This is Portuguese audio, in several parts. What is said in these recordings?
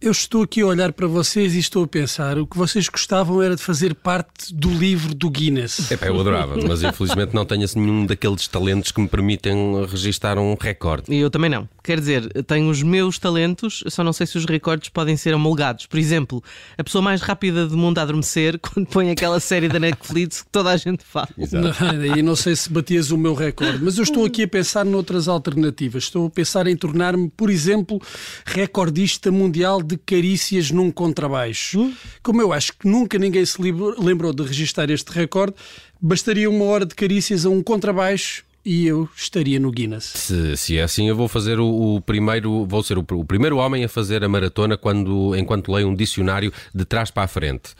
eu estou aqui a olhar para vocês e estou a pensar, o que vocês gostavam era de fazer parte do livro do Guinness. Epá, eu adorava, mas infelizmente não tenho assim nenhum daqueles talentos que me permitem registar um recorde. E eu também não. Quer dizer, tenho os meus talentos, só não sei se os recordes podem ser amolgados. Por exemplo, a pessoa mais rápida do mundo a adormecer quando põe aquela série da Netflix que toda a gente fala. E não sei se batias o meu recorde, mas eu estou aqui a pensar noutras alternativas. Estou a pensar em tornar-me, por exemplo, recordista mundial de carícias num contrabaixo. Hum? Como eu acho que nunca ninguém se lembrou de registrar este recorde, bastaria uma hora de carícias a um contrabaixo e eu estaria no Guinness. Se, se é assim, eu vou fazer o, o primeiro, vou ser o, o, primeiro homem a fazer a maratona quando, enquanto leio um dicionário de trás para a frente.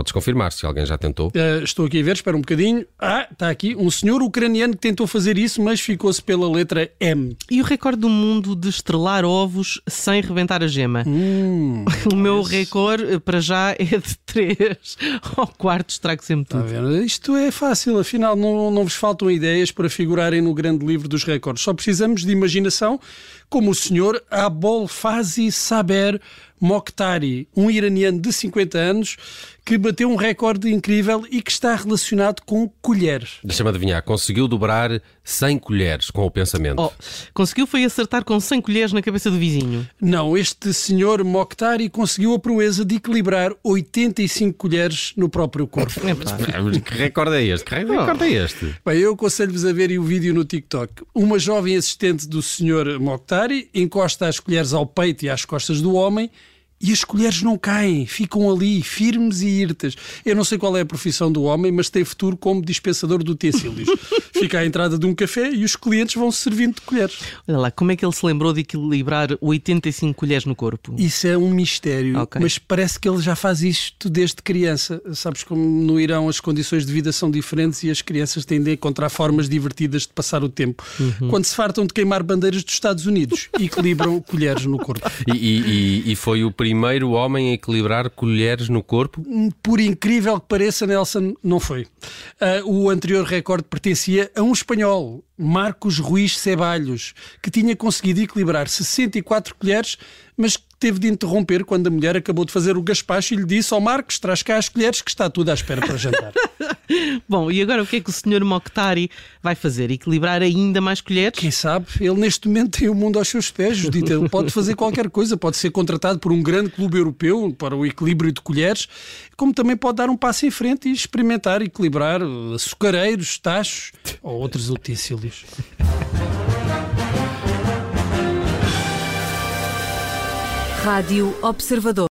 Podes confirmar se alguém já tentou. Uh, estou aqui a ver, espera um bocadinho. Ah, está aqui um senhor ucraniano que tentou fazer isso, mas ficou-se pela letra M. E o recorde do mundo de estrelar ovos sem rebentar a gema? Hum, o meu recorde, para já, é de 3 ao quarto, estrago sempre tudo. Tá Isto é fácil, afinal, não, não vos faltam ideias para figurarem no grande livro dos recordes. Só precisamos de imaginação, como o senhor Abol Fazi Saber Mokhtari, um iraniano de 50 anos que bateu um recorde incrível e que está relacionado com colheres. Deixa-me adivinhar, conseguiu dobrar 100 colheres com o pensamento. Oh, conseguiu foi acertar com 100 colheres na cabeça do vizinho. Não, este senhor Mokhtari conseguiu a proeza de equilibrar 85 colheres no próprio corpo. É, que recorde é este? Que recorde é este? Bem, eu aconselho-vos a verem o vídeo no TikTok. Uma jovem assistente do senhor Mokhtari encosta as colheres ao peito e às costas do homem e as colheres não caem, ficam ali, firmes e irtas. Eu não sei qual é a profissão do homem, mas tem futuro como dispensador de utensílios. Fica à entrada de um café e os clientes vão se servindo de colheres. Olha lá, como é que ele se lembrou de equilibrar 85 colheres no corpo? Isso é um mistério, okay. mas parece que ele já faz isto desde criança. Sabes como no Irão as condições de vida são diferentes e as crianças tendem a encontrar formas divertidas de passar o tempo. Uhum. Quando se fartam de queimar bandeiras dos Estados Unidos, equilibram colheres no corpo. E, e, e foi o primeiro homem a equilibrar colheres no corpo? Por incrível que pareça, Nelson, não foi. Uh, o anterior recorde pertencia a um espanhol, Marcos Ruiz Ceballos, que tinha conseguido equilibrar 64 colheres, mas teve de interromper quando a mulher acabou de fazer o gaspacho e lhe disse ao Marcos: traz cá as colheres que está tudo à espera para jantar. Bom, e agora o que é que o Sr. Mokhtari vai fazer? Equilibrar ainda mais colheres? Quem sabe? Ele neste momento tem o mundo aos seus pés, Judita. Ele pode fazer qualquer coisa, pode ser contratado por um grande clube europeu para o equilíbrio de colheres, como também pode dar um passo em frente e experimentar equilibrar açucareiros, tachos ou outros utensílios. Rádio Observador.